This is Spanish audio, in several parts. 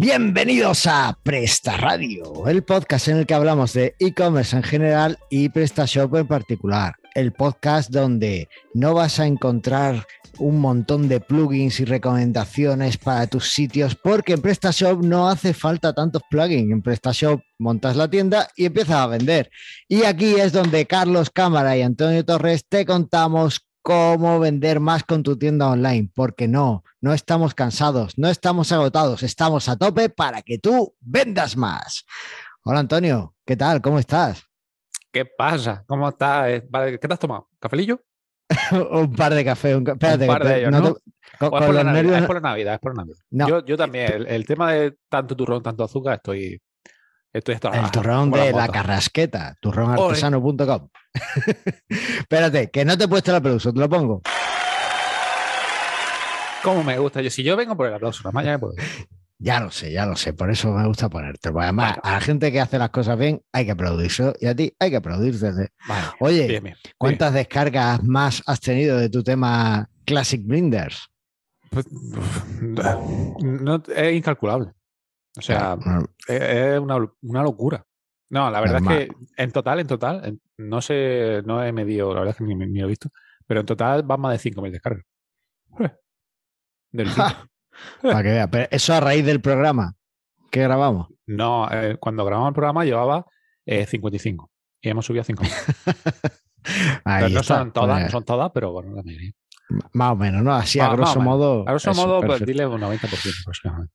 Bienvenidos a Presta Radio, el podcast en el que hablamos de e-commerce en general y PrestaShop en particular. El podcast donde no vas a encontrar un montón de plugins y recomendaciones para tus sitios, porque en PrestaShop no hace falta tantos plugins. En PrestaShop montas la tienda y empiezas a vender. Y aquí es donde Carlos Cámara y Antonio Torres te contamos cómo vender más con tu tienda online, porque no, no estamos cansados, no estamos agotados, estamos a tope para que tú vendas más. Hola Antonio, ¿qué tal? ¿Cómo estás? ¿Qué pasa? ¿Cómo estás? Eh, ¿Qué te has tomado? ¿Cafelillo? un par de café. Un, espérate, un par de ellos, ¿no? es, por la Navidad, es, por la Navidad, es por la Navidad. Yo, yo, también, el, tema de tanto turrón, tanto azúcar, estoy, estoy El turrón de la, carrasqueta, turrónartesano.com. espérate, que no te he puesto el aplauso, te lo pongo. ¿Cómo me gusta? Yo, si yo vengo por el aplauso, nada más ya me puedo. Ya lo sé, ya lo sé, por eso me gusta ponerte. además, a la gente que hace las cosas bien hay que aplaudirse y a ti hay que aplaudirse. Oye, ¿cuántas descargas más has tenido de tu tema Classic Blinders? Pues, no, es incalculable. O sea, es, una, locura. No, la verdad es que en total, en total, no sé, no he medido, la verdad es que ni, lo he visto, pero en total van más de 5.000 descargas. Del Para que vea. Pero eso a raíz del programa que grabamos. No, eh, cuando grabamos el programa llevaba 55 eh, y hemos subido a 5. no son todas, no son todas, pero bueno, la mayoría. Más o menos, ¿no? Así a grosso modo. A grosso modo, pues dile un 90% aproximadamente.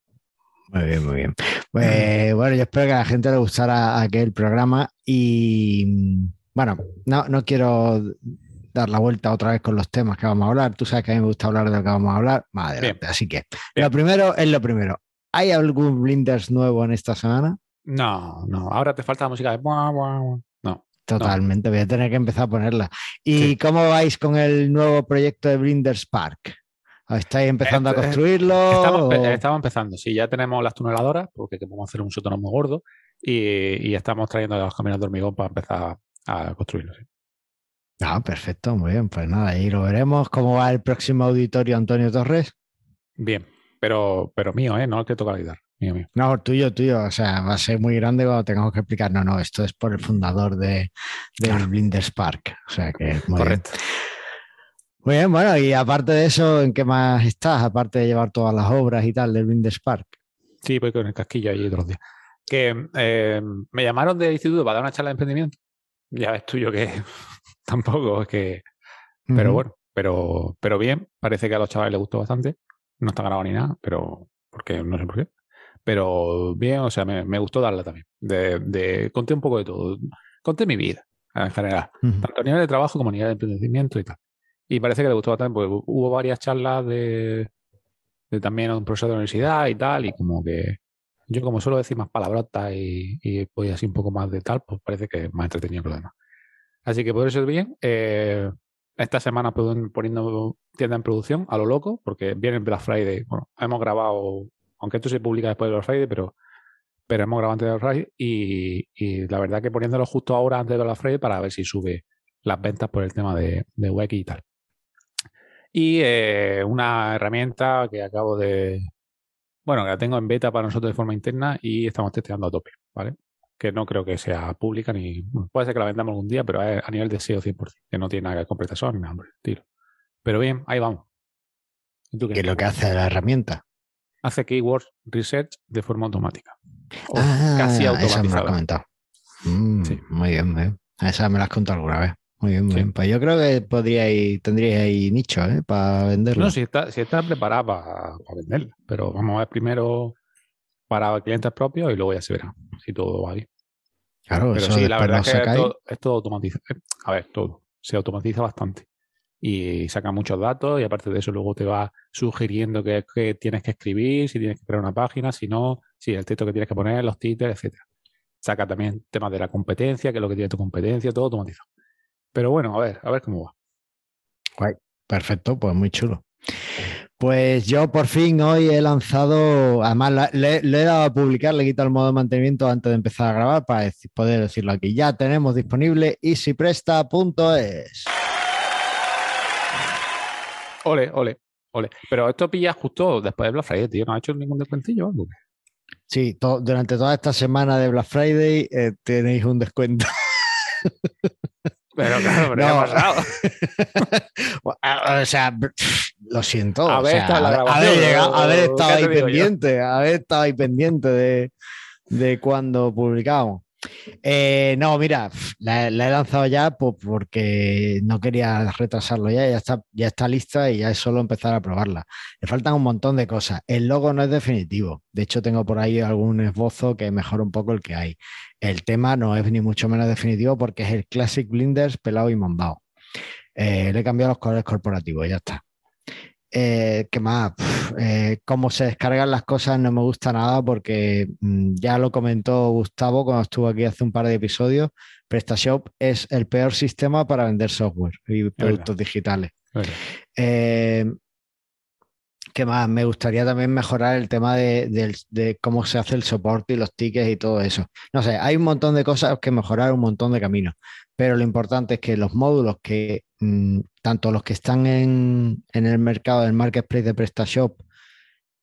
Muy bien, muy bien. Pues, bueno, yo espero que a la gente le gustara aquel programa y bueno, no, no quiero dar la vuelta otra vez con los temas que vamos a hablar. Tú sabes que a mí me gusta hablar de lo que vamos a hablar. Más Así que lo primero es lo primero. ¿Hay algún Blinders nuevo en esta semana? No, no. Ahora te falta la música de. No. Totalmente, voy a tener que empezar a ponerla. ¿Y cómo vais con el nuevo proyecto de Blinders Park? ¿Estáis empezando a este, construirlo? Estamos, empezando, sí, ya tenemos las tuneladoras, porque queremos hacer un sótano muy gordo, y, estamos trayendo las caminas de hormigón para empezar a construirlo. Sí. Ah, perfecto, muy bien. Pues nada, ahí lo veremos. ¿Cómo va el próximo auditorio, Antonio Torres? Bien, pero, pero mío, ¿eh? No el que toca la guitarra. Mío, mío. No, tuyo, tuyo. O sea, va a ser muy grande cuando tengamos que explicar. No, no, esto es por el fundador de, del Blinders Park. O sea que. Muy Correcto. Muy bien, bueno, y aparte de eso, ¿en qué más estás? Aparte de llevar todas las obras y tal del Blinders Park. Sí, voy con el casquillo ahí los días. Que eh, me llamaron del instituto para dar una charla de emprendimiento. Ya ves tú yo que tampoco es que. Pero bueno, pero, pero bien, parece que a los chavales les gustó bastante. No está grabado ni nada, pero. Porque no sé por qué. Pero bien, o sea, me, gustó darla también. De, de, conté un poco de todo. Conté mi vida, en general. Tanto a nivel de trabajo como a nivel de emprendimiento y tal. Y parece que le gustó bastante, porque hubo varias charlas de, también un profesor de la universidad y tal, y como que yo como suelo decir más palabrotas y, y pues así un poco más de tal, pues parece que es más entretenido que lo. Así que por eso es bien. Eh, esta semana poniendo tienda en producción a lo loco, porque viene Black Friday. Bueno, hemos grabado, aunque esto se publica después del Black Friday, pero, pero hemos grabado antes del Black Friday y, la verdad que poniéndolo justo ahora antes del Black Friday para ver si sube las ventas por el tema de, de Wiki y tal. Y eh, una herramienta que acabo de, bueno, que la tengo en beta para nosotros de forma interna y estamos testeando a tope, ¿vale? que no creo que sea pública ni. puede ser que la vendamos algún día, pero a nivel de SEO 100%, que no tiene nada que ver con ni nada tiro. Pero bien, ahí vamos. ¿Qué es lo que hace la herramienta? Hace keyword research de forma automática. ah, casi automatizada. Mm, muy bien, muy bien. Esa me la has contado alguna vez. Muy bien, muy bien. Pues yo creo que podríais, tendríais ahí nicho ¿eh? para venderlo. No, si está, si está preparada para, venderla. Pero vamos a ver primero para clientes propios y luego ya se verá si todo va bien. Claro, Pero sí, la verdad es que es todo, automatiza. Eh, a ver, todo. Se automatiza bastante. Y saca muchos datos y aparte de eso luego te va sugiriendo qué que tienes que escribir, si tienes que crear una página, si no, si el texto que tienes que poner, los títulos, etcétera. Saca también temas de la competencia, qué es lo que tiene tu competencia, todo automatizado. Pero bueno, a ver, a ver cómo va. Guay, perfecto, pues muy chulo. Pues yo por fin hoy he lanzado, además le, he dado a publicar, le he quitado el modo de mantenimiento antes de empezar a grabar para poder decirlo aquí. Ya tenemos disponible easypresta.es. Ole, ole, ole. Pero esto pilla justo después de Black Friday, tío. ¿No ha hecho ningún descuentillo o algo? Sí, durante toda esta semana de Black Friday eh, tenéis un descuento. Pero claro, pero no. ha pasado. o sea, lo siento. A ver, haber, estado ahí pendiente, haber estado ahí pendiente de, de cuando publicamos. Eh, no, mira, la, he lanzado ya porque no quería retrasarlo ya, ya está, ya está lista y ya es solo empezar a probarla. Le faltan un montón de cosas. El logo no es definitivo. De hecho, tengo por ahí algún esbozo que mejora un poco el que hay. El tema no es ni mucho menos definitivo porque es el Classic Blinders pelado y mombao. Eh, le he cambiado los colores corporativos, ya está. Eh, ¿Qué más? Eh, cómo se descargan las cosas no me gusta nada porque mm, ya lo comentó Gustavo cuando estuvo aquí hace un par de episodios. PrestaShop es el peor sistema para vender software y productos digitales. Eh, ¿Qué más? Me gustaría también mejorar el tema de, cómo se hace el soporte y los tickets y todo eso. No sé, hay un montón de cosas que mejorar, un montón de caminos, pero lo importante es que los módulos que tanto los que están en, el mercado del marketplace de PrestaShop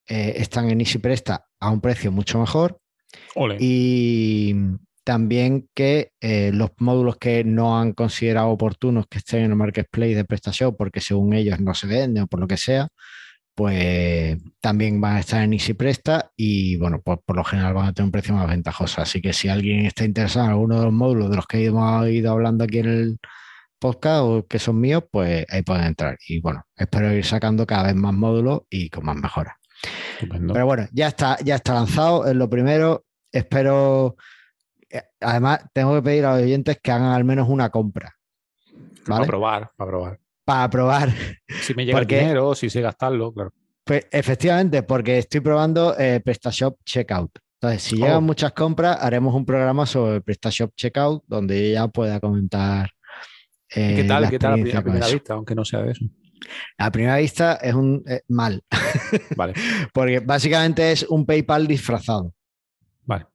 eh, están en EasyPresta a un precio mucho mejor. Y también que eh, los módulos que no han considerado oportunos que estén en el marketplace de PrestaShop porque según ellos no se venden o por lo que sea, pues también van a estar en Easy Presta y bueno, pues por lo general van a tener un precio más ventajoso. Así que si alguien está interesado en alguno de los módulos de los que hemos ido hablando aquí en el podcast o que son míos, pues ahí pueden entrar. Y bueno, espero ir sacando cada vez más módulos y con más mejoras. Pero bueno, ya está, ya está lanzado, es lo primero. Espero. Eh, además, tengo que pedir a los oyentes que hagan al menos una compra. Para probar, para probar para probar. Si me llega el dinero, si sé gastarlo, claro. Pues efectivamente, porque estoy probando eh, PrestaShop Checkout. Entonces, si llegan oh. muchas compras, haremos un programa sobre PrestaShop Checkout donde ella pueda comentar. Eh, ¿Qué tal? ¿Qué tal a primera vista, aunque no sea de eso? A primera vista es un eh, mal. Vale. porque básicamente es un PayPal disfrazado. Vale.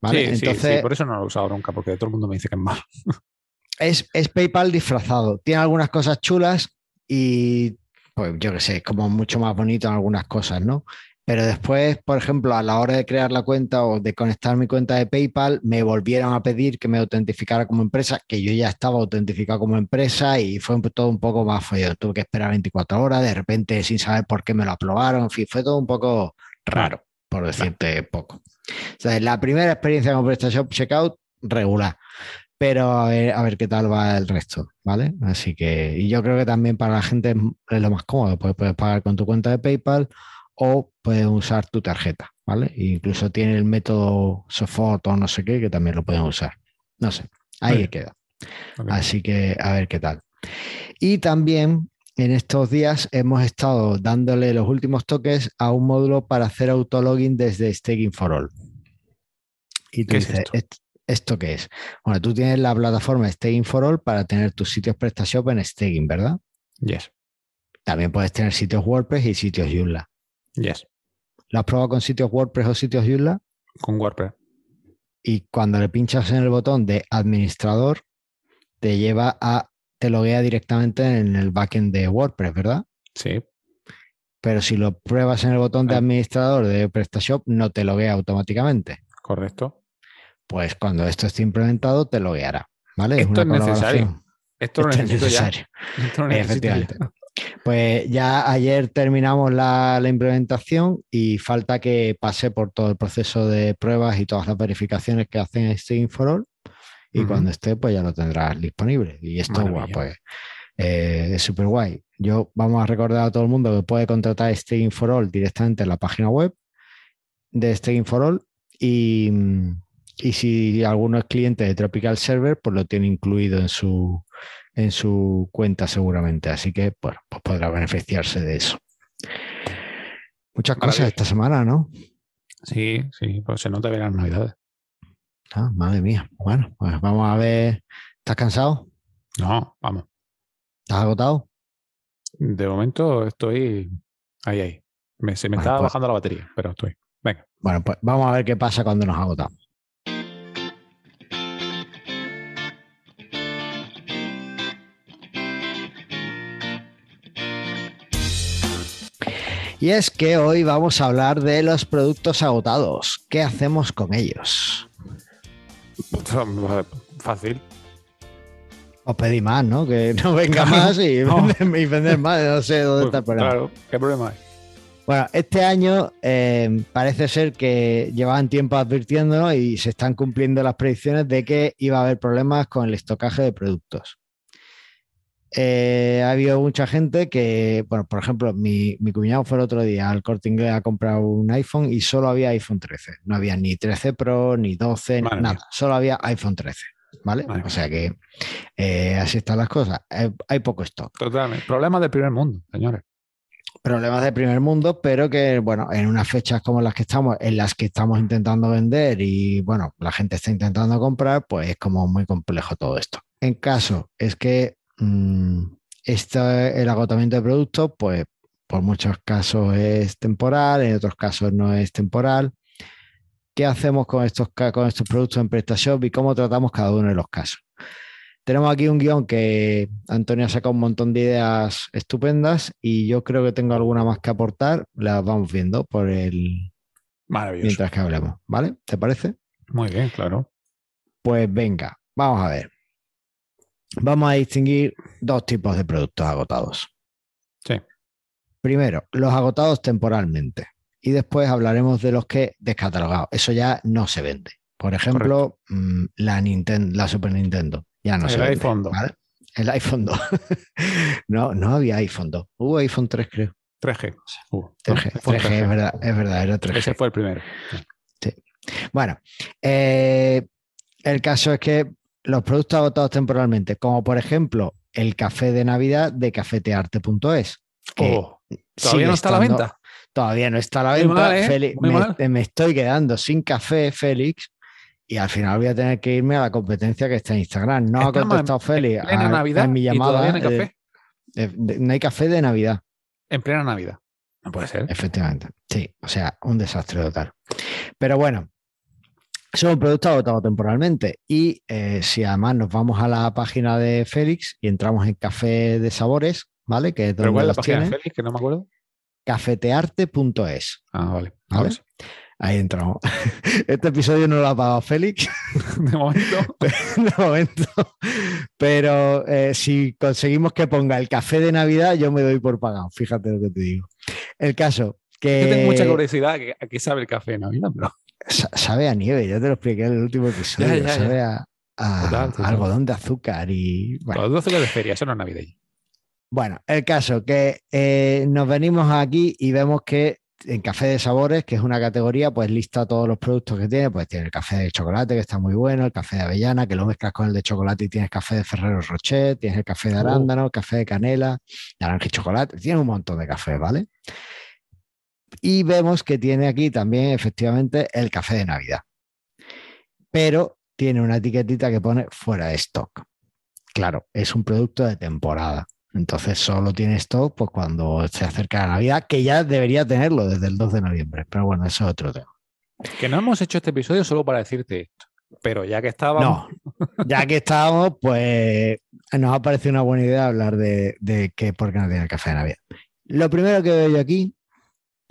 ¿Vale? Entonces, sí, por eso no lo he usado nunca, porque todo el mundo me dice que es mal es, PayPal disfrazado. Tiene algunas cosas chulas y, pues yo qué sé, es como mucho más bonito en algunas cosas, ¿no? Pero después, por ejemplo, a la hora de crear la cuenta o de conectar mi cuenta de PayPal, me volvieron a pedir que me autentificara como empresa, que yo ya estaba autentificado como empresa y fue todo un poco más feo. Tuve que esperar 24 horas, de repente sin saber por qué me lo aprobaron, en fin, fue todo un poco raro, por decirte poco. O sea, la primera experiencia con PrestaShop Checkout, regular pero a ver, a ver qué tal va el resto, ¿vale? Así que, y yo creo que también para la gente es lo más cómodo, pues puedes pagar con tu cuenta de PayPal o puedes usar tu tarjeta, ¿vale? E incluso tiene el método Sofort o no sé qué que también lo pueden usar. No sé, ahí queda. Así que a ver qué tal. Y también en estos días hemos estado dándole los últimos toques a un módulo para hacer autologin desde Staking for All. Y tú dices, ¿Esto qué es? Bueno, tú tienes la plataforma Staking for All para tener tus sitios PrestaShop en Staking, ¿verdad? Yes. También puedes tener sitios WordPress y sitios Joomla. Yes. ¿Lo has probado con sitios WordPress o sitios Joomla? Con WordPress. Y cuando le pinchas en el botón de administrador, te lleva a, te loguea directamente en el backend de WordPress, ¿verdad? Sí. Pero si lo pruebas en el botón de administrador de PrestaShop, no te loguea automáticamente. Correcto pues cuando esto esté implementado te lo guiará. ¿vale? Esto es, necesario. Esto, es necesario. Efectivamente. Pues ya ayer terminamos la, implementación y falta que pase por todo el proceso de pruebas y todas las verificaciones que hacen este for All. Y cuando esté, pues ya lo tendrás disponible. Y esto, pues, eh, es súper guay. Yo vamos a recordar a todo el mundo que puede contratar Staying for All directamente en la página web de Staying for All y, y si alguno es cliente de Tropical Server, pues lo tiene incluido en su, en su cuenta seguramente. Así que, bueno, pues podrá beneficiarse de eso. Muchas cosas esta semana, ¿no? Sí, sí, pues se nota ver las navidades. Ah, madre mía. Bueno, pues vamos a ver. ¿Estás cansado? No, vamos. ¿Estás agotado? De momento estoy ahí, ahí. se me está pues bajando la batería, pero estoy. Venga. Bueno, pues vamos a ver qué pasa cuando nos agotamos. Y es que hoy vamos a hablar de los productos agotados. ¿Qué hacemos con ellos? Fácil. Os pedí más, ¿no? Que no venga más y, vender, más. No sé dónde está el problema. Claro, ¿qué problema hay? Bueno, este año eh, parece ser que llevaban tiempo advirtiéndonos y se están cumpliendo las predicciones de que iba a haber problemas con el estocaje de productos. Eh, ha habido mucha gente que, bueno, por ejemplo, mi, cuñado fue el otro día al corte inglés a comprar un iPhone y solo había iPhone 13. No había ni 13 Pro, ni 12, nada. Solo había iPhone 13. ¿Vale? o sea que eh, así están las cosas. hay poco stock. Totalmente. Problemas del primer mundo, señores problemas de primer mundo, pero que, bueno, en unas fechas como las que estamos, en las que estamos intentando vender y, bueno, la gente está intentando comprar, pues es como muy complejo todo esto. En caso es que mmm, el agotamiento de productos, pues por muchos casos es temporal, en otros casos no es temporal. ¿Qué hacemos con estos, con estos productos en PrestaShop y cómo tratamos cada uno de los casos? Tenemos aquí un guion que Antonio ha sacado un montón de ideas estupendas y yo creo que tengo alguna más que aportar. Las vamos viendo por el. Maravilloso. Mientras que hablemos, ¿vale? ¿Te parece? Muy bien, claro. Pues venga, vamos a ver. Vamos a distinguir dos tipos de productos agotados. Sí. Primero, los agotados temporalmente. Y después hablaremos de los que descatalogados. Eso ya no se vende. Por ejemplo, mm, la, Nintendo, la Super Nintendo. Ya no El iPhone 2. El iPhone 2. no, no había iPhone 2. Hubo iPhone 3, creo. 3G. 3G, 3G, es verdad, es verdad, era 3G. Ese fue el primero. Sí. Bueno, eh, el caso es que los productos agotados temporalmente, como por ejemplo el café de Navidad de cafetearte.es. Oh, ¿Todavía no está a la venta? Todavía no está a la venta. ¿eh? me, me, estoy quedando sin café, Félix, y al final voy a tener que irme a la competencia que está en Instagram. No ha contestado Félix en, Navidad mi llamada. no hay café. no hay café de Navidad. En plena Navidad. No puede ser. Efectivamente. Sí, o sea, un desastre total. Pero bueno, son productos agotados temporalmente. Y eh, si además nos vamos a la página de Félix y entramos en Café de Sabores, ¿vale? Que es donde ¿Pero la página de Félix? Que no me acuerdo. Cafetearte.es. Ah, vale. ¿Vale? Ahí entramos. Este episodio no lo ha pagado Félix. De momento. De momento. Pero eh, si conseguimos que ponga el café de Navidad, yo me doy por pagado. Fíjate lo que te digo. El caso que. Yo tengo mucha curiosidad. ¿A qué sabe el café de Navidad? Sabe a nieve, ya te lo expliqué en el último episodio. sabe a, algodón de azúcar y. Bueno. Algodón de azúcar de feria, eso no es navideño. Bueno, el caso que eh, nos venimos aquí y vemos que en café de sabores, que es una categoría, pues lista todos los productos que tiene. Pues tiene el café de chocolate, que está muy bueno, el café de avellana, que lo mezclas con el de chocolate y tienes café de Ferrero Rocher, tienes el café de oh. arándano, el café de canela, naranja y chocolate, tiene un montón de café, ¿vale? Y vemos que tiene aquí también efectivamente el café de Navidad. Pero tiene una etiquetita que pone fuera de stock. Claro, es un producto de temporada. Entonces solo tiene esto pues, cuando se acerca la Navidad, que ya debería tenerlo desde el 2 de noviembre. Pero bueno, eso es otro tema. Que no hemos hecho este episodio solo para decirte esto. Pero ya que estábamos. No, ya que estábamos, pues nos ha parecido una buena idea hablar de, de que por qué no tiene el café de Navidad. Lo primero que veo yo aquí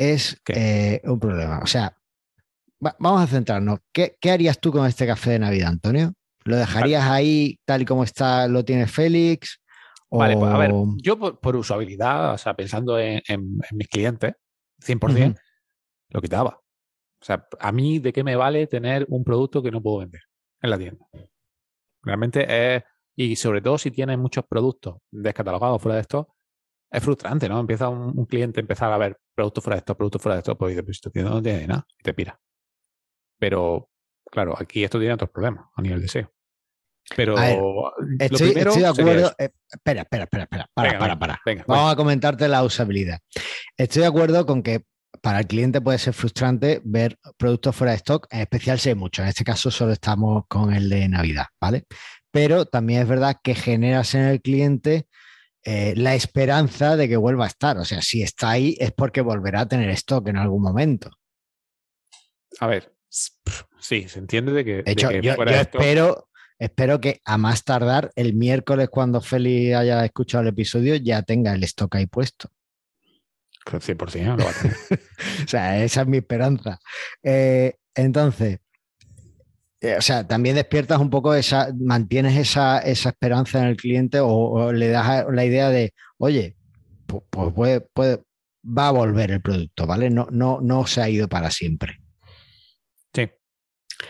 es eh, un problema. O sea, vamos a centrarnos. ¿Qué, ¿Qué, harías tú con este café de Navidad, Antonio? ¿Lo dejarías ahí tal y como está, lo tiene Félix? Vale, pues a ver, yo por, usabilidad, o sea, pensando en, mis clientes, 100%, lo quitaba. O sea, a mí, ¿de qué me vale tener un producto que no puedo vender en la tienda? Realmente es, y sobre todo si tienes muchos productos descatalogados fuera de esto, es frustrante, ¿no? Empieza un, cliente a empezar a ver productos fuera de esto, productos fuera de esto, pues dice, pues esto no tiene nada, y te pira. Pero, claro, aquí esto tiene otros problemas a nivel de SEO. Pero estoy, de acuerdo. Eh, espera, espera, espera, espera. Para, para, para. Vamos a comentarte la usabilidad. Estoy de acuerdo con que para el cliente puede ser frustrante ver productos fuera de stock, en especial si hay muchos. En este caso solo estamos con el de Navidad, ¿vale? Pero también es verdad que generas en el cliente eh, la esperanza de que vuelva a estar. O sea, si está ahí es porque volverá a tener stock en algún momento. A ver, sí, se entiende de que. De hecho, yo, espero, Espero que a más tardar el miércoles, cuando Feli haya escuchado el episodio, ya tenga el stock ahí puesto. 100% lo va a tener. o sea, esa es mi esperanza. Eh, entonces, eh, o sea, también despiertas un poco esa, mantienes esa, esperanza en el cliente o, le das la idea de, oye, pues, puede, puede, va a volver el producto, ¿vale? No, no, no se ha ido para siempre. Sí.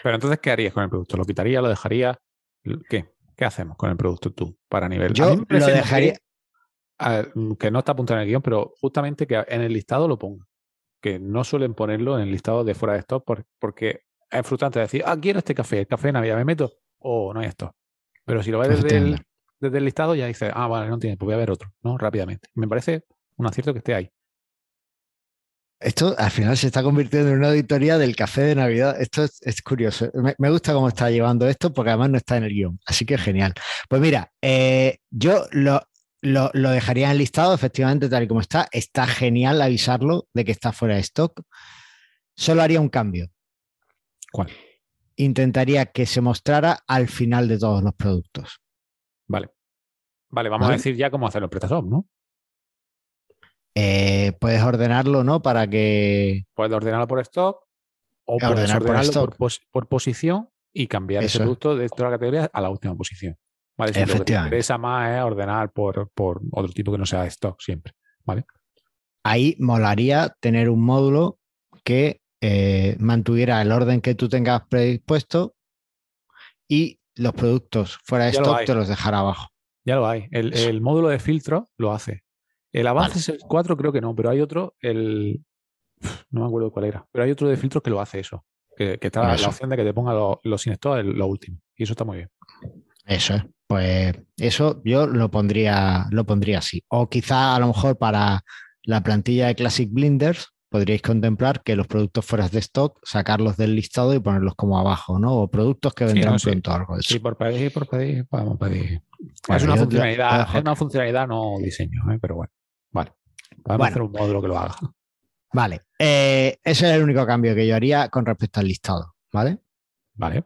Pero entonces, ¿qué harías con el producto? ¿Lo quitaría? ¿Lo dejaría? ¿Qué? ¿Qué hacemos con el producto tú para nivel? Yo lo dejaría. Que, no está apuntado en el guion, pero justamente que en el listado lo ponga. Que no suelen ponerlo en el listado de fuera de stock porque es frustrante decir, ah, quiero este café, el café de Navidad, me meto, oh, no hay esto. Pero si lo ves desde el, desde el, listado, ya dices, ah, vale, no tiene, pues voy a ver otro, ¿no? Rápidamente. Me parece un acierto que esté ahí. Esto al final se está convirtiendo en una auditoría del café de Navidad. Esto es, curioso. Me, gusta cómo está llevando esto porque además no está en el guion. Así que genial. Pues mira, eh, yo lo, lo, lo, dejaría en el listado, efectivamente, tal y como está. Está genial avisarlo de que está fuera de stock. Solo haría un cambio. ¿Cuál? Intentaría que se mostrara al final de todos los productos. Vale. Vale, vamos a decir ya cómo hacerlo en PrestaShop, ¿no? Eh, puedes ordenarlo, ¿no? Para que. Puedes ordenarlo por stock o puedes ordenarlo por, posición y cambiar ese producto de toda la categoría a la última posición. ¿vale? lo que te interesa más es ordenar por, por otro tipo que no sea stock siempre. ¿vale? Ahí molaría tener un módulo que eh, mantuviera el orden que tú tengas predispuesto y los productos fuera de stock te los dejara abajo. Ya lo hay. El, el, módulo de filtro lo hace. El avance es el 4, creo que no, pero hay otro, el. No me acuerdo cuál era, pero hay otro de filtros que lo hace eso. Que, que está la opción de que te ponga los lo sin stock, lo último. Y eso está muy bien. Eso es. Pues eso yo lo pondría, lo pondría así. O quizá a lo mejor para la plantilla de Classic Blinders podríais contemplar que los productos fuera de stock, sacarlos del listado y ponerlos como abajo, ¿no? O productos que vendrán pronto, algo de eso. Sí, por pedir, por pedir, podemos pedir. es, una funcionalidad, es una funcionalidad, no diseño, ¿eh? pero bueno. Vale. Vamos a hacer un módulo que lo haga. Vale. Eh, ese es el único cambio que yo haría con respecto al listado. ¿Vale? Vale.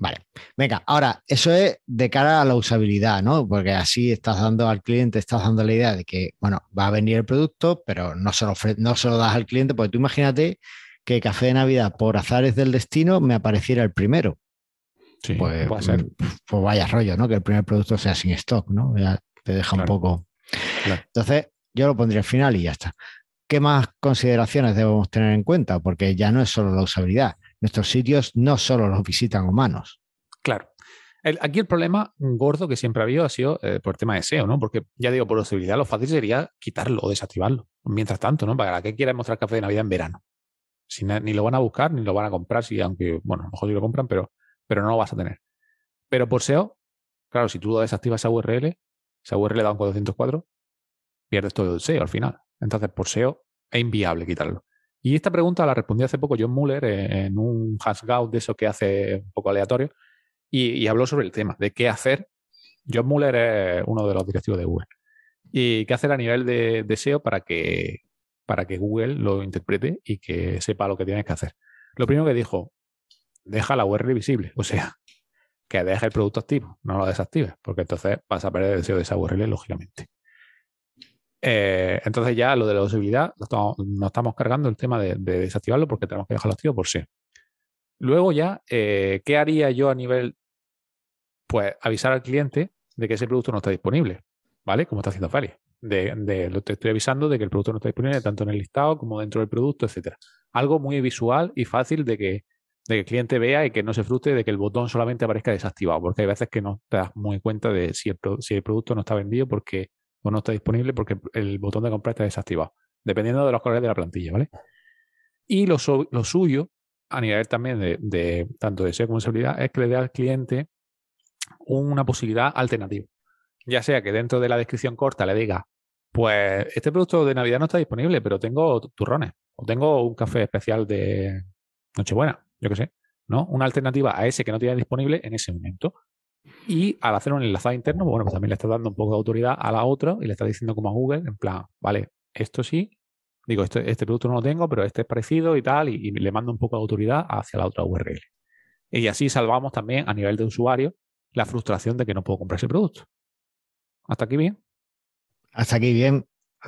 Vale. Venga, ahora, eso es de cara a la usabilidad, ¿no? Porque así estás dando al cliente, estás dando la idea de que, bueno, va a venir el producto, pero no se lo, no se lo das al cliente, porque tú imagínate que Café de Navidad, por azares del destino, me apareciera el primero. Sí, pues, ser. pues vaya rollo, ¿no? Que el primer producto sea sin stock, ¿no? Ya te deja un poco. Entonces, yo lo pondría al final y ya está. ¿Qué más consideraciones debemos tener en cuenta? Porque ya no es solo la usabilidad. Nuestros sitios no solo los visitan humanos. Claro. aquí el problema gordo que siempre ha habido ha sido eh, por el tema de SEO, ¿no? Porque ya digo, por usabilidad, lo fácil sería quitarlo o desactivarlo. Mientras tanto, ¿no? Para que quieras mostrar café de Navidad en verano. Si ni lo van a buscar, ni lo van a comprar, si, aunque, bueno, a lo mejor sí lo compran, pero, pero no lo vas a tener. Pero por SEO, claro, si tú desactivas esa URL, esa URL da un 404, pierdes todo el SEO al final. Entonces, por SEO es inviable quitarlo. Y esta pregunta la respondí hace poco John Muller en un hangout de eso que hace un poco aleatorio y, habló sobre el tema de qué hacer. John Muller es uno de los directivos de Google. Y qué hacer a nivel de, de SEO para que, para que Google lo interprete y que sepa lo que tienes que hacer. Lo primero que dijo, deja la URL visible. O sea, que deje el producto activo, no lo desactives, porque entonces vas a perder el SEO de esa URL, lógicamente. Eh, entonces ya lo de la usabilidad, nos estamos cargando el tema de, desactivarlo porque tenemos que dejarlo activo por sí. Luego ya, eh, ¿qué haría yo a nivel? Pues avisar al cliente de que ese producto no está disponible, ¿vale? Como está haciendo Fali. De, lo te estoy avisando de que el producto no está disponible tanto en el listado como dentro del producto, etcétera. Algo muy visual y fácil de que, el cliente vea y que no se frustre de que el botón solamente aparezca desactivado, porque hay veces que no te das muy cuenta de si el, si el producto no está vendido porque o no está disponible porque el botón de compra está desactivado, dependiendo de los colores de la plantilla, ¿vale? Y lo, suyo, a nivel también de, tanto de SEO como seguridad, es que le dé al cliente una posibilidad alternativa. Ya sea que dentro de la descripción corta le diga, pues este producto de Navidad no está disponible, pero tengo turrones o tengo un café especial de Nochebuena, yo qué sé, ¿no? Una alternativa a ese que no tiene disponible en ese momento. Y al hacer un enlazado interno, bueno, pues también le está dando un poco de autoridad a la otra y le está diciendo como a Google, en plan, vale, esto sí, digo, este, este producto no lo tengo, pero este es parecido y tal, y, le mando un poco de autoridad hacia la otra URL. Y así salvamos también a nivel de usuario la frustración de que no puedo comprar ese producto. ¿Hasta aquí bien? Hasta aquí bien.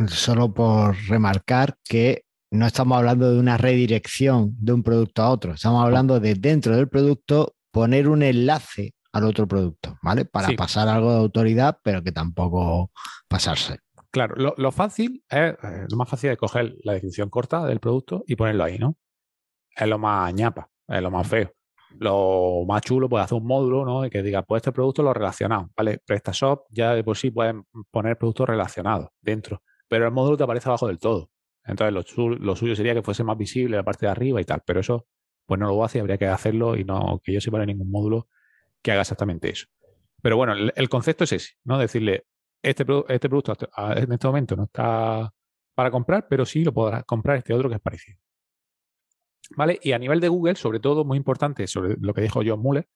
solo por remarcar que no estamos hablando de una redirección de un producto a otro, estamos hablando de dentro del producto poner un enlace al otro producto, ¿vale? Para pasar algo de autoridad, pero que tampoco pasarse. Claro, lo, fácil es, eh, lo más fácil es coger la descripción corta del producto y ponerlo ahí, ¿no? Es lo más ñapa, es lo más feo. Lo más chulo, puede hacer un módulo, ¿no? Y que diga, pues este producto lo relacionado, ¿vale? PrestaShop ya de por sí pueden poner productos relacionados dentro, pero el módulo te aparece abajo del todo. Entonces lo, lo, suyo sería que fuese más visible la parte de arriba y tal, pero eso pues no lo hace, habría que hacerlo y no que yo sepa ningún módulo que haga exactamente eso. Pero bueno, el, concepto es ese, ¿no? Decirle, este, este producto en este momento no está para comprar, pero sí lo podrás comprar este otro que es parecido. ¿Vale? Y a nivel de Google, sobre todo, muy importante, sobre lo que dijo John Muller,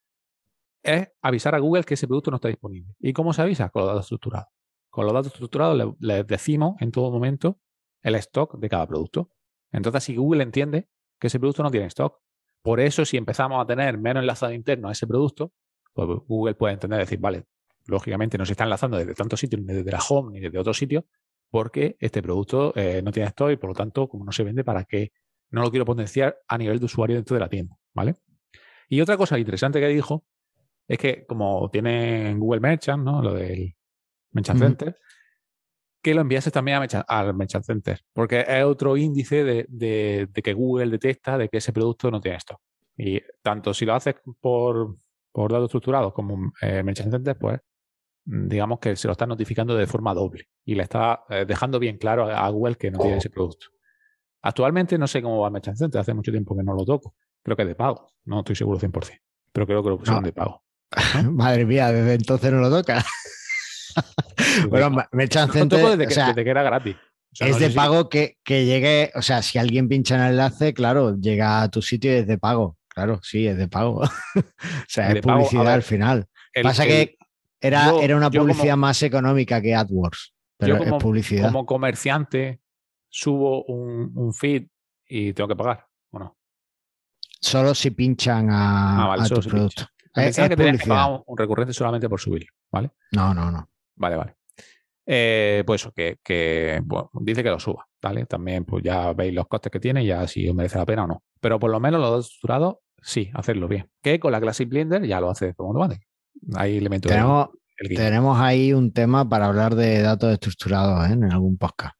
es avisar a Google que ese producto no está disponible. ¿Y cómo se avisa? Con los datos estructurados. Con los datos estructurados les decimos en todo momento el stock de cada producto. Entonces, si Google entiende que ese producto no tiene stock, por eso si empezamos a tener menos enlazado interno a ese producto, pues Google puede entender decir, vale, lógicamente no se está enlazando desde tantos sitios, ni desde la home, ni desde otro sitio, porque este producto eh, no tiene stock y por lo tanto, como no se vende, ¿para qué no lo quiero potenciar a nivel de usuario dentro de la tienda? ¿Vale? Y otra cosa interesante que dijo es que como tiene Google Merchant, ¿no? Lo del Merchant Center, que lo enviases también al Merchant Center, porque es otro índice de, que Google detecta de que ese producto no tiene stock. Y tanto si lo haces por, datos estructurados como eh, Merchant Center, pues mm, digamos que se lo está notificando de forma doble y le está eh, dejando bien claro a, Google que no tiene ese producto. Actualmente no sé cómo va Merchant Center, hace mucho tiempo que no lo toco. Creo que es de pago, no estoy seguro 100%, pero creo que lo pusieron de pago. Madre mía, desde entonces no lo toca. bueno, me echan desde, desde, que era gratis. es de pago que, llegue, o sea, si alguien pincha en el enlace, claro, llega a tu sitio y es de pago. Claro, sí, es de pago. o sea, es publicidad al final. Pasa que era, era una publicidad más económica que AdWords, pero como, es publicidad. Como comerciante, subo un, feed y tengo que pagar, ¿o no? Solo si pinchan a, ah, tu producto. Es, que que pagar un recurrente solamente por subirlo, ¿vale? No, no, no. Vale, vale. Eh, pues eso, que, dice que lo suba, ¿vale? También pues ya veis los costes que tiene, ya si merece la pena o no. Pero por lo menos los dos estructurados, sí, hacerlo bien. Que con la Classic Blender ya lo hace como lo Hay elementos. Tenemos, tenemos ahí un tema para hablar de datos estructurados ¿eh? en algún podcast.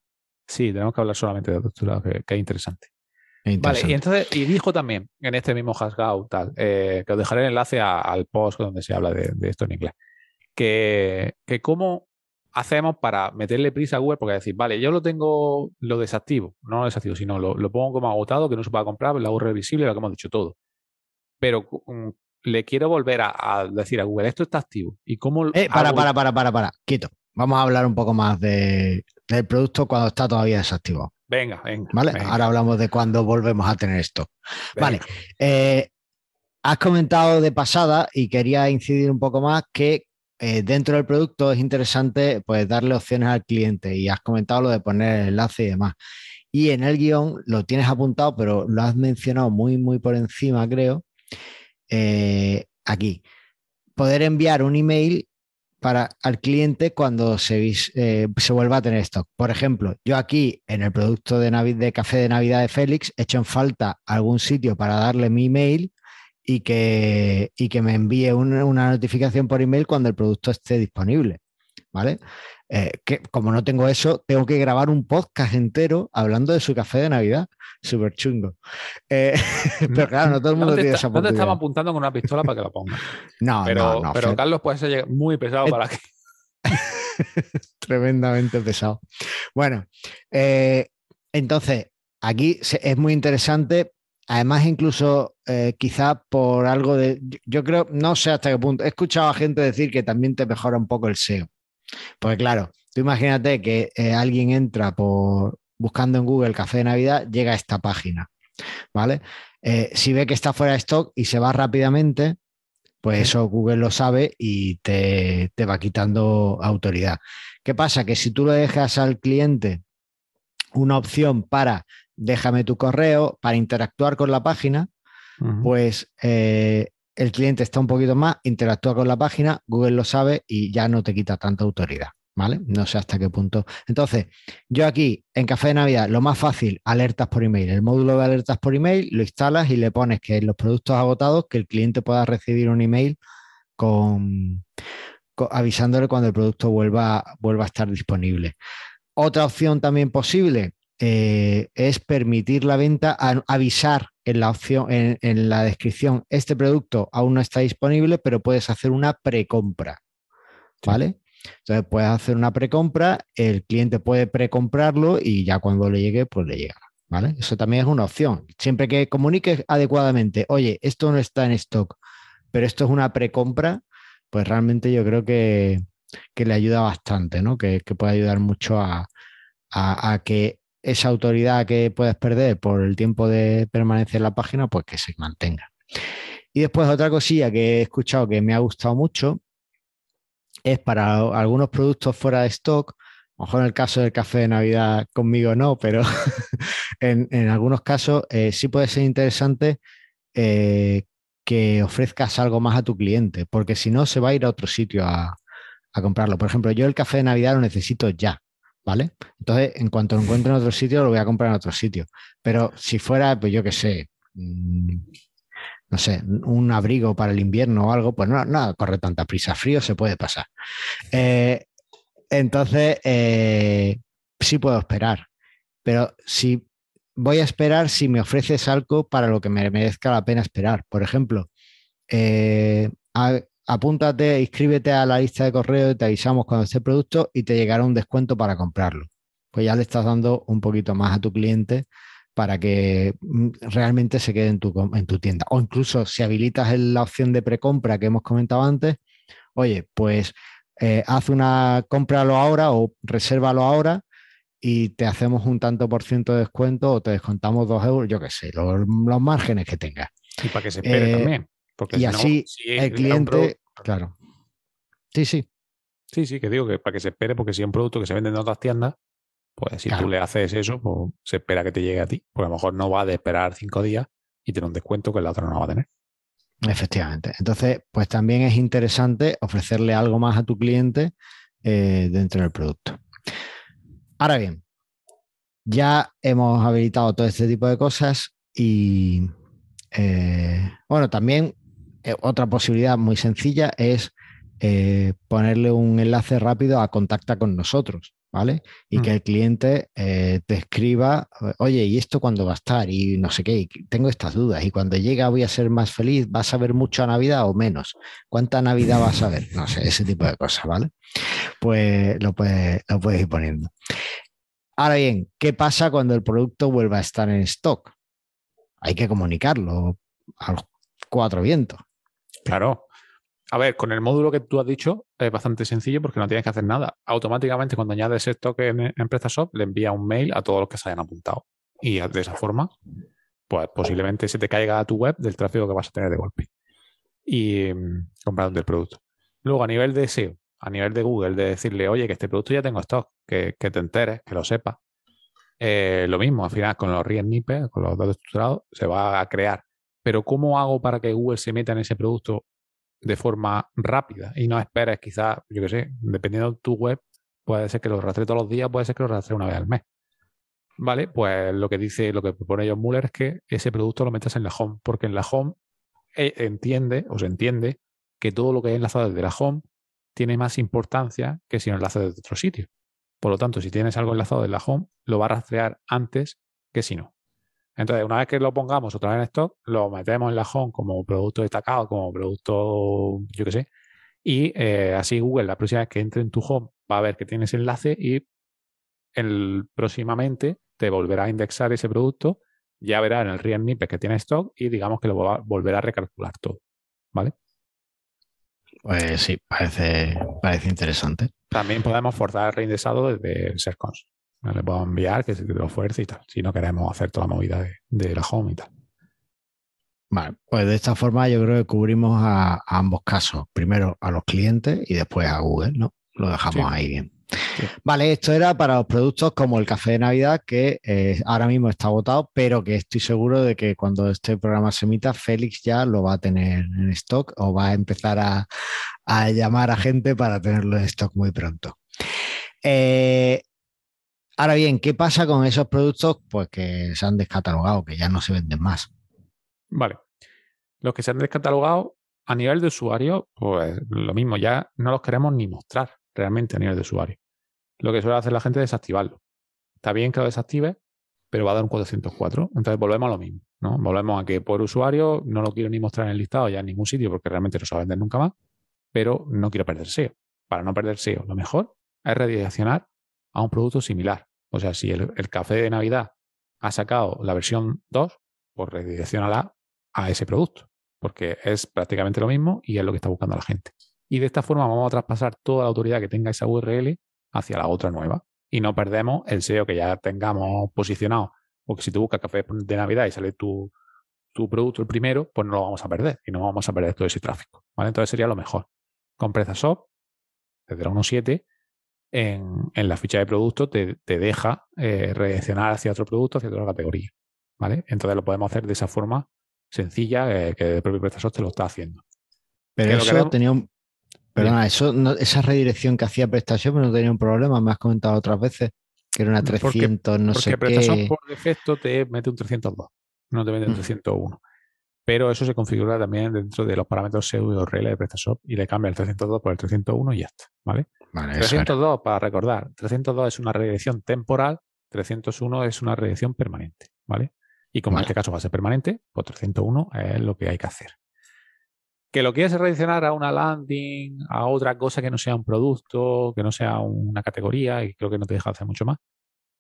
Sí, tenemos que hablar solamente de datos estructurados, que, es interesante. Vale, y entonces, y dijo también en este mismo Hasgout tal, eh, que os dejaré el enlace al post donde se habla de, de esto en inglés que, cómo hacemos para meterle prisa a Google, porque decir, vale, yo lo tengo, lo desactivo, no lo desactivo, sino lo, pongo como agotado, que no se pueda comprar, la URL visible, lo que hemos dicho todo. Pero mm, le quiero volver a, decir a Google, esto está activo. ¿Y cómo eh, para, para, para, para, para, quieto. Vamos a hablar un poco más de, del producto cuando está todavía desactivado. Venga, venga. ¿Vale? Ahora hablamos de cuándo volvemos a tener esto. Vale. Eh, has comentado de pasada y quería incidir un poco más que eh, dentro del producto es interesante pues darle opciones al cliente y has comentado lo de poner el enlace y demás. Y en el guion lo tienes apuntado, pero lo has mencionado muy, muy por encima, creo. Eh, aquí, poder enviar un email para, al cliente cuando se, eh, se vuelva a tener stock. Por ejemplo, yo aquí en el producto de, de café de Navidad de Félix he hecho en falta algún sitio para darle mi email y que, y que me envíe una notificación por email cuando el producto esté disponible. ¿Vale? Eh, que como no tengo eso, tengo que grabar un podcast entero hablando de su café de Navidad. Súper chungo. Eh, pero claro, no todo el mundo tiene esa No te estaba apuntando con una pistola para que lo ponga. No, pero, no, pero Carlos puede ser muy pesado para que. Tremendamente pesado. Bueno, eh, entonces, aquí es muy interesante Además, incluso eh, quizá por algo de, yo creo, no sé hasta qué punto, he escuchado a gente decir que también te mejora un poco el SEO. Porque claro, tú imagínate que eh, alguien entra por buscando en Google café de Navidad, llega a esta página, ¿vale? Eh, si ve que está fuera de stock y se va rápidamente, pues eso Google lo sabe y te, te va quitando autoridad. ¿Qué pasa? Que si tú lo dejas al cliente una opción para déjame tu correo para interactuar con la página, pues eh, el cliente está un poquito más, interactúa con la página, Google lo sabe y ya no te quita tanta autoridad. ¿vale? No sé hasta qué punto. Entonces, yo aquí en Café de Navidad, lo más fácil, alertas por email. El módulo de alertas por email lo instalas y le pones que los productos agotados, que el cliente pueda recibir un email con, avisándole cuando el producto vuelva, vuelva a estar disponible. Otra opción también posible eh, es permitir la venta, avisar en la opción, en, en la descripción, este producto aún no está disponible, pero puedes hacer una precompra. ¿Vale? Entonces puedes hacer una precompra, el cliente puede precomprarlo y ya cuando le llegue, pues le llega. ¿Vale? Eso también es una opción. Siempre que comuniques adecuadamente, oye, esto no está en stock, pero esto es una precompra, pues realmente yo creo que, le ayuda bastante, ¿no? Que, puede ayudar mucho a, a, que esa autoridad que puedes perder por el tiempo de permanecer en la página, pues que se mantenga. Y después otra cosilla que he escuchado que me ha gustado mucho es para algunos productos fuera de stock, a lo mejor en el caso del café de Navidad conmigo no, pero en, algunos casos eh, sí puede ser interesante eh, que ofrezcas algo más a tu cliente, porque si no se va a ir a otro sitio a, comprarlo. Por ejemplo, yo el café de Navidad lo necesito ya, ¿vale? Entonces, en cuanto lo encuentre en otro sitio, lo voy a comprar en otro sitio. Pero si fuera, pues yo qué sé, mm, no sé, un abrigo para el invierno o algo, pues no, no corre tanta prisa. Frío se puede pasar. Eh, entonces, eh, sí puedo esperar. Pero si voy a esperar si me ofreces algo para lo que me merezca la pena esperar. Por ejemplo, eh, apúntate, inscríbete a la lista de correo y te avisamos cuando esté el producto y te llegará un descuento para comprarlo. Pues ya le estás dando un poquito más a tu cliente para que mm, realmente se quede en tu, en tu tienda. O incluso si habilitas la opción de precompra que hemos comentado antes, oye, pues eh, haz una, cómpralo ahora o resérvalo ahora y te hacemos un tanto por ciento de descuento o te descontamos dos euros, yo qué sé, los, márgenes que tengas. Y para que se espere eh, también. Porque y así el cliente, claro. Sí, sí. Sí, sí, que digo que para que se espere, porque si es un producto que se vende en otras tiendas, pues si tú le haces eso, pues se espera que te llegue a ti. Porque a lo mejor no va a esperar cinco días y tener un descuento que la otra no va a tener. Efectivamente. Entonces, pues también es interesante ofrecerle algo más a tu cliente eh, dentro del producto. Ahora bien, ya hemos habilitado todo este tipo de cosas y, eh, bueno, también otra posibilidad muy sencilla es ponerle un enlace rápido a contacta con nosotros. ¿vale? Y que mm. el cliente eh, te escriba, oye, ¿y esto cuándo va a estar? Y no sé qué, tengo estas dudas. Y cuando llega voy a ser más feliz, ¿vas a ver mucha Navidad o menos? ¿Cuánta Navidad vas a ver? No sé, ese tipo de cosas, ¿vale? Pues lo puedes, lo puedes ir poniendo. Ahora bien, ¿qué pasa cuando el producto vuelva a estar en stock? Hay que comunicarlo a los cuatro vientos. Claro, a ver, con el módulo que tú has dicho es bastante sencillo porque no tienes que hacer nada. Automáticamente cuando añades esto que en, en PrestaShop le envía un mail a todos los que se hayan apuntado. Y de esa forma, pues posiblemente se te caiga a tu web del tráfico que vas a tener de golpe. Y mm, comprando el producto. Luego, a nivel de SEO, a nivel de Google, de decirle, oye, que este producto ya tengo stock, que, te enteres, que lo sepas. Eh, lo mismo, al final con los read con los datos estructurados, se va a crear. Pero ¿cómo hago para que Google se meta en ese producto de forma rápida y no esperes quizás, yo qué sé, dependiendo de tu web, puede ser que lo rastre todos los días, puede ser que lo rastre una vez al mes. ¿Vale? Pues lo que dice, lo que propone John Muller es que ese producto lo metas en la home, porque en la home eh, entiende o se entiende que todo lo que es enlazado desde la home tiene más importancia que si lo enlaza desde otro sitio. Por lo tanto, si tienes algo enlazado desde la home, lo va a rastrear antes que si no. Entonces, una vez que lo pongamos otra vez en stock, lo metemos en la home como producto destacado, como producto, yo qué sé, y eh, así Google, la próxima vez que entre en tu home, va a ver que tienes enlace y el, próximamente te volverá a indexar ese producto, ya verá en el real que tiene stock y digamos que lo va a volver a recalcular todo. ¿Vale? Pues sí, parece, parece interesante. También podemos forzar el reindexado desde SERCons. No le puedo enviar que se lo fuerce y tal, si no queremos hacer toda la movida de, la home y tal. Vale, pues de esta forma yo creo que cubrimos a, ambos casos. Primero a los clientes y después a Google, ¿no? Lo dejamos ahí bien. Vale, esto era para los productos como el café de Navidad, que eh, ahora mismo está agotado, pero que estoy seguro de que cuando este programa se emita, Félix ya lo va a tener en stock o va a empezar a, a llamar a gente para tenerlo en stock muy pronto. Eh, ahora bien, ¿qué pasa con esos productos pues, que se han descatalogado, que ya no se venden más? Vale. Los que se han descatalogado a nivel de usuario, pues lo mismo, ya no los queremos ni mostrar realmente a nivel de usuario. Lo que suele hacer la gente es desactivarlo. Está bien que lo desactive, pero va a dar un 404. Entonces volvemos a lo mismo. ¿no? Volvemos a que por usuario no lo quiero ni mostrar en el listado ya en ningún sitio porque realmente no se va a vender nunca más, pero no quiero perder SEO. Para no perder SEO, lo mejor es redireccionar a un producto similar. O sea, si el, café de Navidad ha sacado la versión 2, pues redireccionala a ese producto, porque es prácticamente lo mismo y es lo que está buscando la gente. Y de esta forma vamos a traspasar toda la autoridad que tenga esa URL hacia la otra nueva y no perdemos el SEO que ya tengamos posicionado. Porque si tú buscas café de Navidad y sale tu, tu producto el primero, pues no lo vamos a perder y no vamos a perder todo ese tráfico. Entonces sería lo mejor. Con PrestaShop, desde la 1.7, en, en, la ficha de producto te, te deja eh, redireccionar hacia otro producto, hacia otra categoría. ¿vale? Entonces lo podemos hacer de esa forma sencilla eh, que el propio PrestaShop te lo está haciendo. Pero eso tenía un, Perdona, eso, esa redirección que hacía PrestaShop no tenía un problema, me has comentado otras veces, que era una 300, no sé qué. Porque PrestaShop por defecto te mete un 302, no te mete un 301. Mm. Pero eso se configura también dentro de los parámetros SEO y URL de PrestaShop y le cambia el 302 por el 301 y ya está, ¿vale? vale 302, para recordar, 302 es una redirección temporal, 301 es una redirección permanente, ¿vale? Y como en este caso va a ser permanente, pues 301 es lo que hay que hacer. Que lo quieres redireccionar a una landing, a otra cosa que no sea un producto, que no sea una categoría, y creo que no te deja hacer mucho más,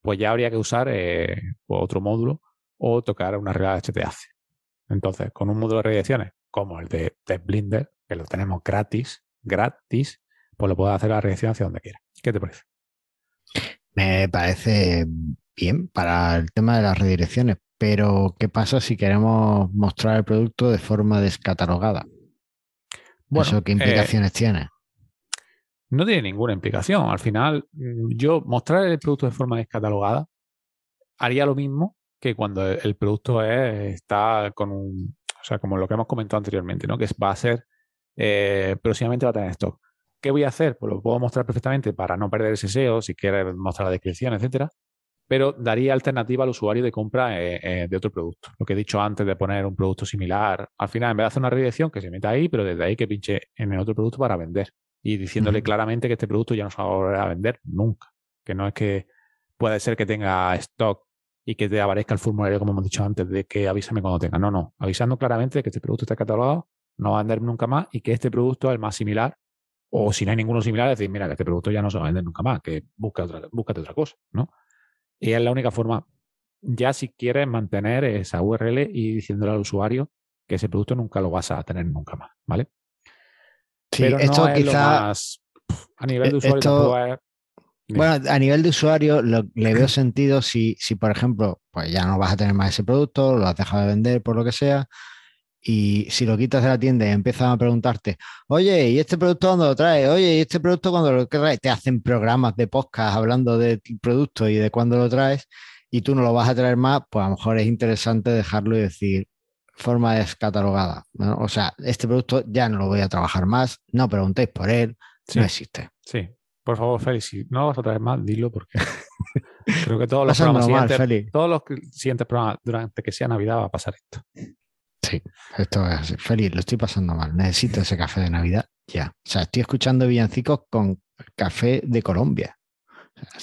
pues ya habría que usar eh, otro módulo o tocar una regla HTAC. Entonces, con un módulo de redirecciones como el de, Blinder, que lo tenemos gratis, gratis, pues lo puedes hacer la redirección hacia donde quieras. ¿Qué te parece? Me parece bien para el tema de las redirecciones, pero ¿qué pasa si queremos mostrar el producto de forma descatalogada? ¿Eso qué eh, implicaciones tiene? No tiene ninguna implicación. Al final, mm, yo mostrar el producto de forma descatalogada haría lo mismo que cuando el producto está con un, o sea, como lo que hemos comentado anteriormente, ¿no? Que va a ser, eh, próximamente va a tener stock. ¿Qué voy a hacer? Pues lo puedo mostrar perfectamente para no perder ese SEO, si quieres mostrar la descripción, etcétera pero daría alternativa al usuario de compra eh, eh, de otro producto. Lo que he dicho antes de poner un producto similar, al final, en vez de hacer una redirección, que se meta ahí, pero desde ahí que pinche en el otro producto para vender. Y diciéndole claramente que este producto ya no se va a volver a vender nunca. Que no es que puede ser que tenga stock y que te aparezca el formulario, como hemos dicho antes, de que avísame cuando tenga. No, no. Avisando claramente que este producto está catalogado, no va a vender nunca más y que este producto es el más similar. O si no hay ninguno similar, decir, mira, que este producto ya no se va a vender nunca más, que busca otra, búscate otra cosa, ¿no? Y es la única forma, ya si quieres mantener esa URL y diciéndole al usuario que ese producto nunca lo vas a tener nunca más, ¿vale? Sí, Pero esto quizá... a nivel de usuario Bueno, a nivel de usuario le veo sentido si, si, por ejemplo, pues ya no vas a tener más ese producto, lo has dejado de vender por lo que sea, y si lo quitas de la tienda y empiezan a preguntarte, oye, ¿y este producto cuándo lo traes? Oye, ¿y este producto cuándo lo traes? Te hacen programas de podcast hablando del producto y de cuándo lo traes y tú no lo vas a traer más, pues a lo mejor es interesante dejarlo y decir forma descatalogada. O sea, este producto ya no lo voy a trabajar más, no preguntéis por él, no existe. Sí, por favor, Félix, si no lo vas a traer más, dilo porque creo que todos los, programas siguientes, todos los siguientes programas durante que sea Navidad va a pasar esto. Sí, esto es así. Feliz, lo estoy pasando mal. Necesito ese café de Navidad ya. O sea, estoy escuchando villancicos con café de Colombia.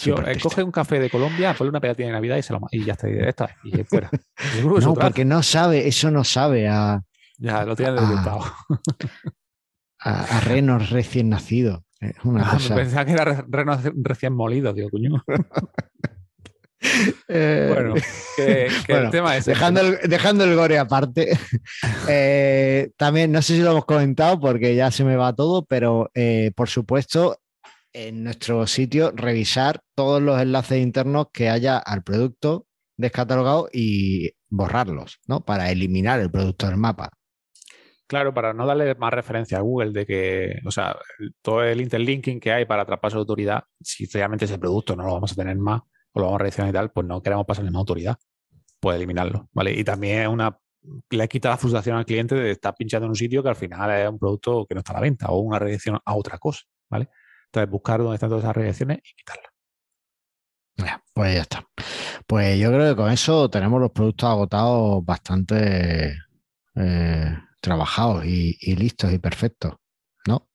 Eh, coge un café de Colombia, ponle una pegatina de Navidad y, se lo, y ya está. Y esta, y fuera. no, porque no sabe, eso no sabe a. Ya, lo tiene detectado. A, a, renos recién nacidos. Una ah, Pensaba que era renos recién molidos, digo, cuño. Eh, bueno, que, el tema es. Dejando el, dejando el gore aparte, eh, también no sé si lo hemos comentado porque ya se me va todo, pero eh, por supuesto, en nuestro sitio, revisar todos los enlaces internos que haya al producto descatalogado y borrarlos, ¿no? Para eliminar el producto del mapa. Claro, para no darle más referencia a Google de que, o sea, todo el interlinking que hay para traspaso de autoridad, si realmente ese producto no lo vamos a tener más, o lo vamos a reaccionar y tal, pues no queremos pasarle más autoridad. Puede eliminarlo, ¿vale? Y también una le quita la frustración al cliente de estar pinchando en un sitio que al final es un producto que no está a la venta o una redirección a otra cosa, ¿vale? Entonces, buscar dónde están todas esas redirecciones y quitarlas. Pues ya está. Pues yo creo que con eso tenemos los productos agotados bastante eh, trabajados y, listos y perfectos, ¿no?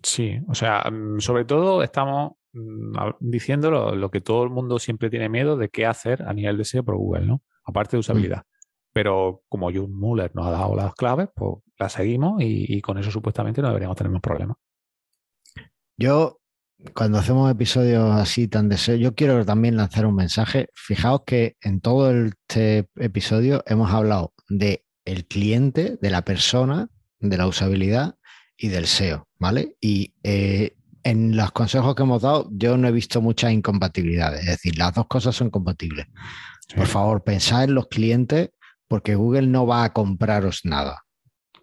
Sí, o sea, mm, sobre todo estamos mm, diciendo lo, que todo el mundo siempre tiene miedo de qué hacer a nivel de SEO por Google, ¿no? Aparte de usabilidad. Pero como John Muller nos ha dado las claves, pues las seguimos y, con eso supuestamente no deberíamos tener más problemas. Yo, cuando hacemos episodios así tan de SEO, yo quiero también lanzar un mensaje. Fijaos que en todo este episodio hemos hablado de el cliente, de la persona, de la usabilidad y del SEO, ¿vale? Y eh, en los consejos que hemos dado, yo no he visto muchas incompatibilidades. Es decir, las dos cosas son compatibles. Por favor, pensad en los clientes porque Google no va a compraros nada.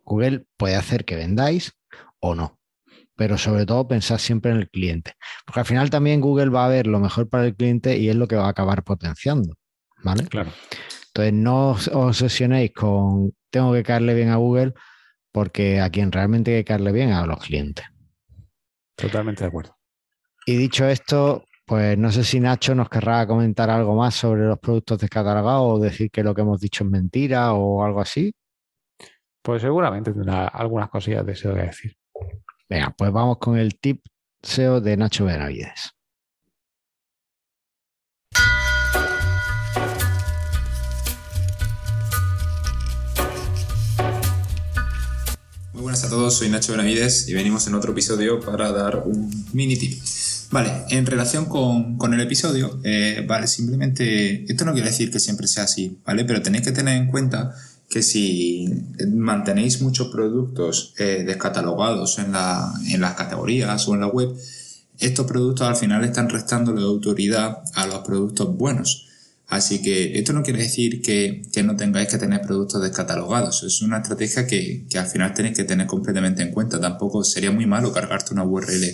Google puede hacer que vendáis o no, pero sobre todo pensad siempre en el cliente, porque al final también Google va a ver lo mejor para el cliente y es lo que va a acabar potenciando, ¿vale? Claro. Entonces no os obsesionéis con tengo que caerle bien a Google, porque a quien realmente hay que caerle bien a los clientes. Totalmente de acuerdo. Y dicho esto, pues no sé si Nacho nos querrá comentar algo más sobre los productos descatalogados o decir que lo que hemos dicho es mentira o algo así. Pues seguramente tendrá algunas cosillas de SEO que decir. Venga, pues vamos con el tip SEO de Nacho Benavides. Muy buenas a todos, soy Nacho Benavides y venimos en otro episodio para dar un mini tip. Vale, en relación con, el episodio, eh, vale, simplemente, esto no quiere decir que siempre sea así, ¿vale? Pero tenéis que tener en cuenta que si mantenéis muchos productos eh, descatalogados en, la, en las categorías o en la web, estos productos al final están restando la autoridad a los productos buenos. Así que esto no quiere decir que, no tengáis que tener productos descatalogados. Es una estrategia que, que, al final tenéis que tener completamente en cuenta. Tampoco sería muy malo cargarte una URL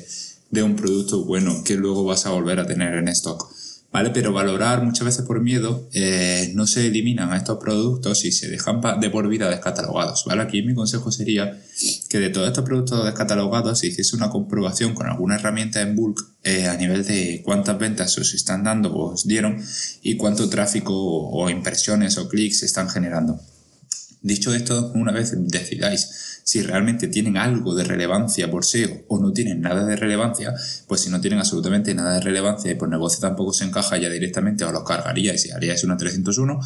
de un producto bueno que luego vas a volver a tener en stock. ¿Vale? Pero valorar muchas veces por miedo eh, no se eliminan a estos productos y se dejan de por vida descatalogados. ¿vale? Aquí mi consejo sería que de todos estos productos descatalogados se hiciese una comprobación con alguna herramienta en bulk eh, a nivel de cuántas ventas os están dando o os dieron y cuánto tráfico o impresiones o clics están generando. Dicho esto, una vez decidáis si realmente tienen algo de relevancia por SEO o no tienen nada de relevancia, pues si no tienen absolutamente nada de relevancia y por negocio tampoco se encaja ya directamente os los cargaríais y haríais una 301.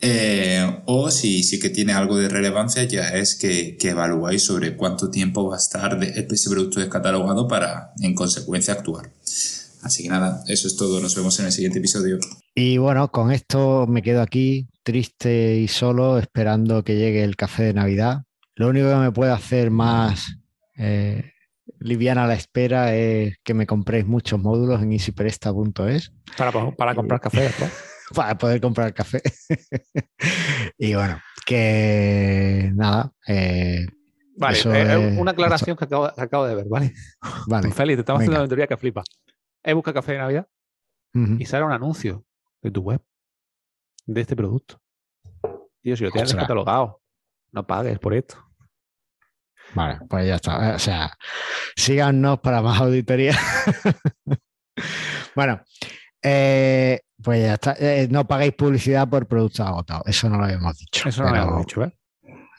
Eh, o si sí que tiene algo de relevancia, ya es que, que, evaluáis sobre cuánto tiempo va a estar de ese producto descatalogado para, en consecuencia, actuar. Así que nada, eso es todo. Nos vemos en el siguiente episodio. Y bueno, con esto me quedo aquí, triste y solo, esperando que llegue el café de Navidad. Lo único que me puede hacer más eh, liviana la espera es que me compréis muchos módulos en easypresta.es. Para, para comprar café, para poder comprar café. y bueno, que nada. Eh, vale, eh, una aclaración que acabo, de ver, ¿vale? Vale. Félix, te estamos haciendo una teoría que flipa. He buscado café de Navidad y sale un anuncio de tu web de este producto. Tío, si lo tienes catalogado, no pagues por esto. Vale, pues ya está. O sea, síganos para más auditoría. bueno, eh, pues ya está. Eh, no paguéis publicidad por productos agotados. Eso no lo habíamos dicho. Eso no lo habíamos dicho, ¿eh?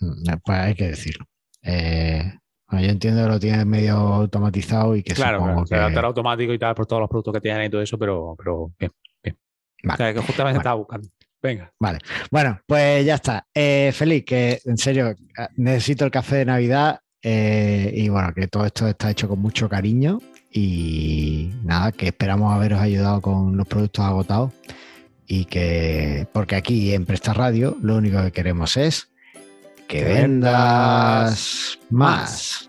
Mm, pues hay que decirlo. yo entiendo que lo tienes medio automatizado y que claro, claro que... automático y tal por todos los productos que tienen y todo eso, pero, pero bien, bien. Vale. O sea, que justamente estaba buscando. Venga. Vale. Bueno, pues ya está. Eh, Félix, que en serio, necesito el café de Navidad eh, y bueno, que todo esto está hecho con mucho cariño y nada, que esperamos haberos ayudado con los productos agotados y que, porque aquí en Presta Radio lo único que queremos es que vendas más.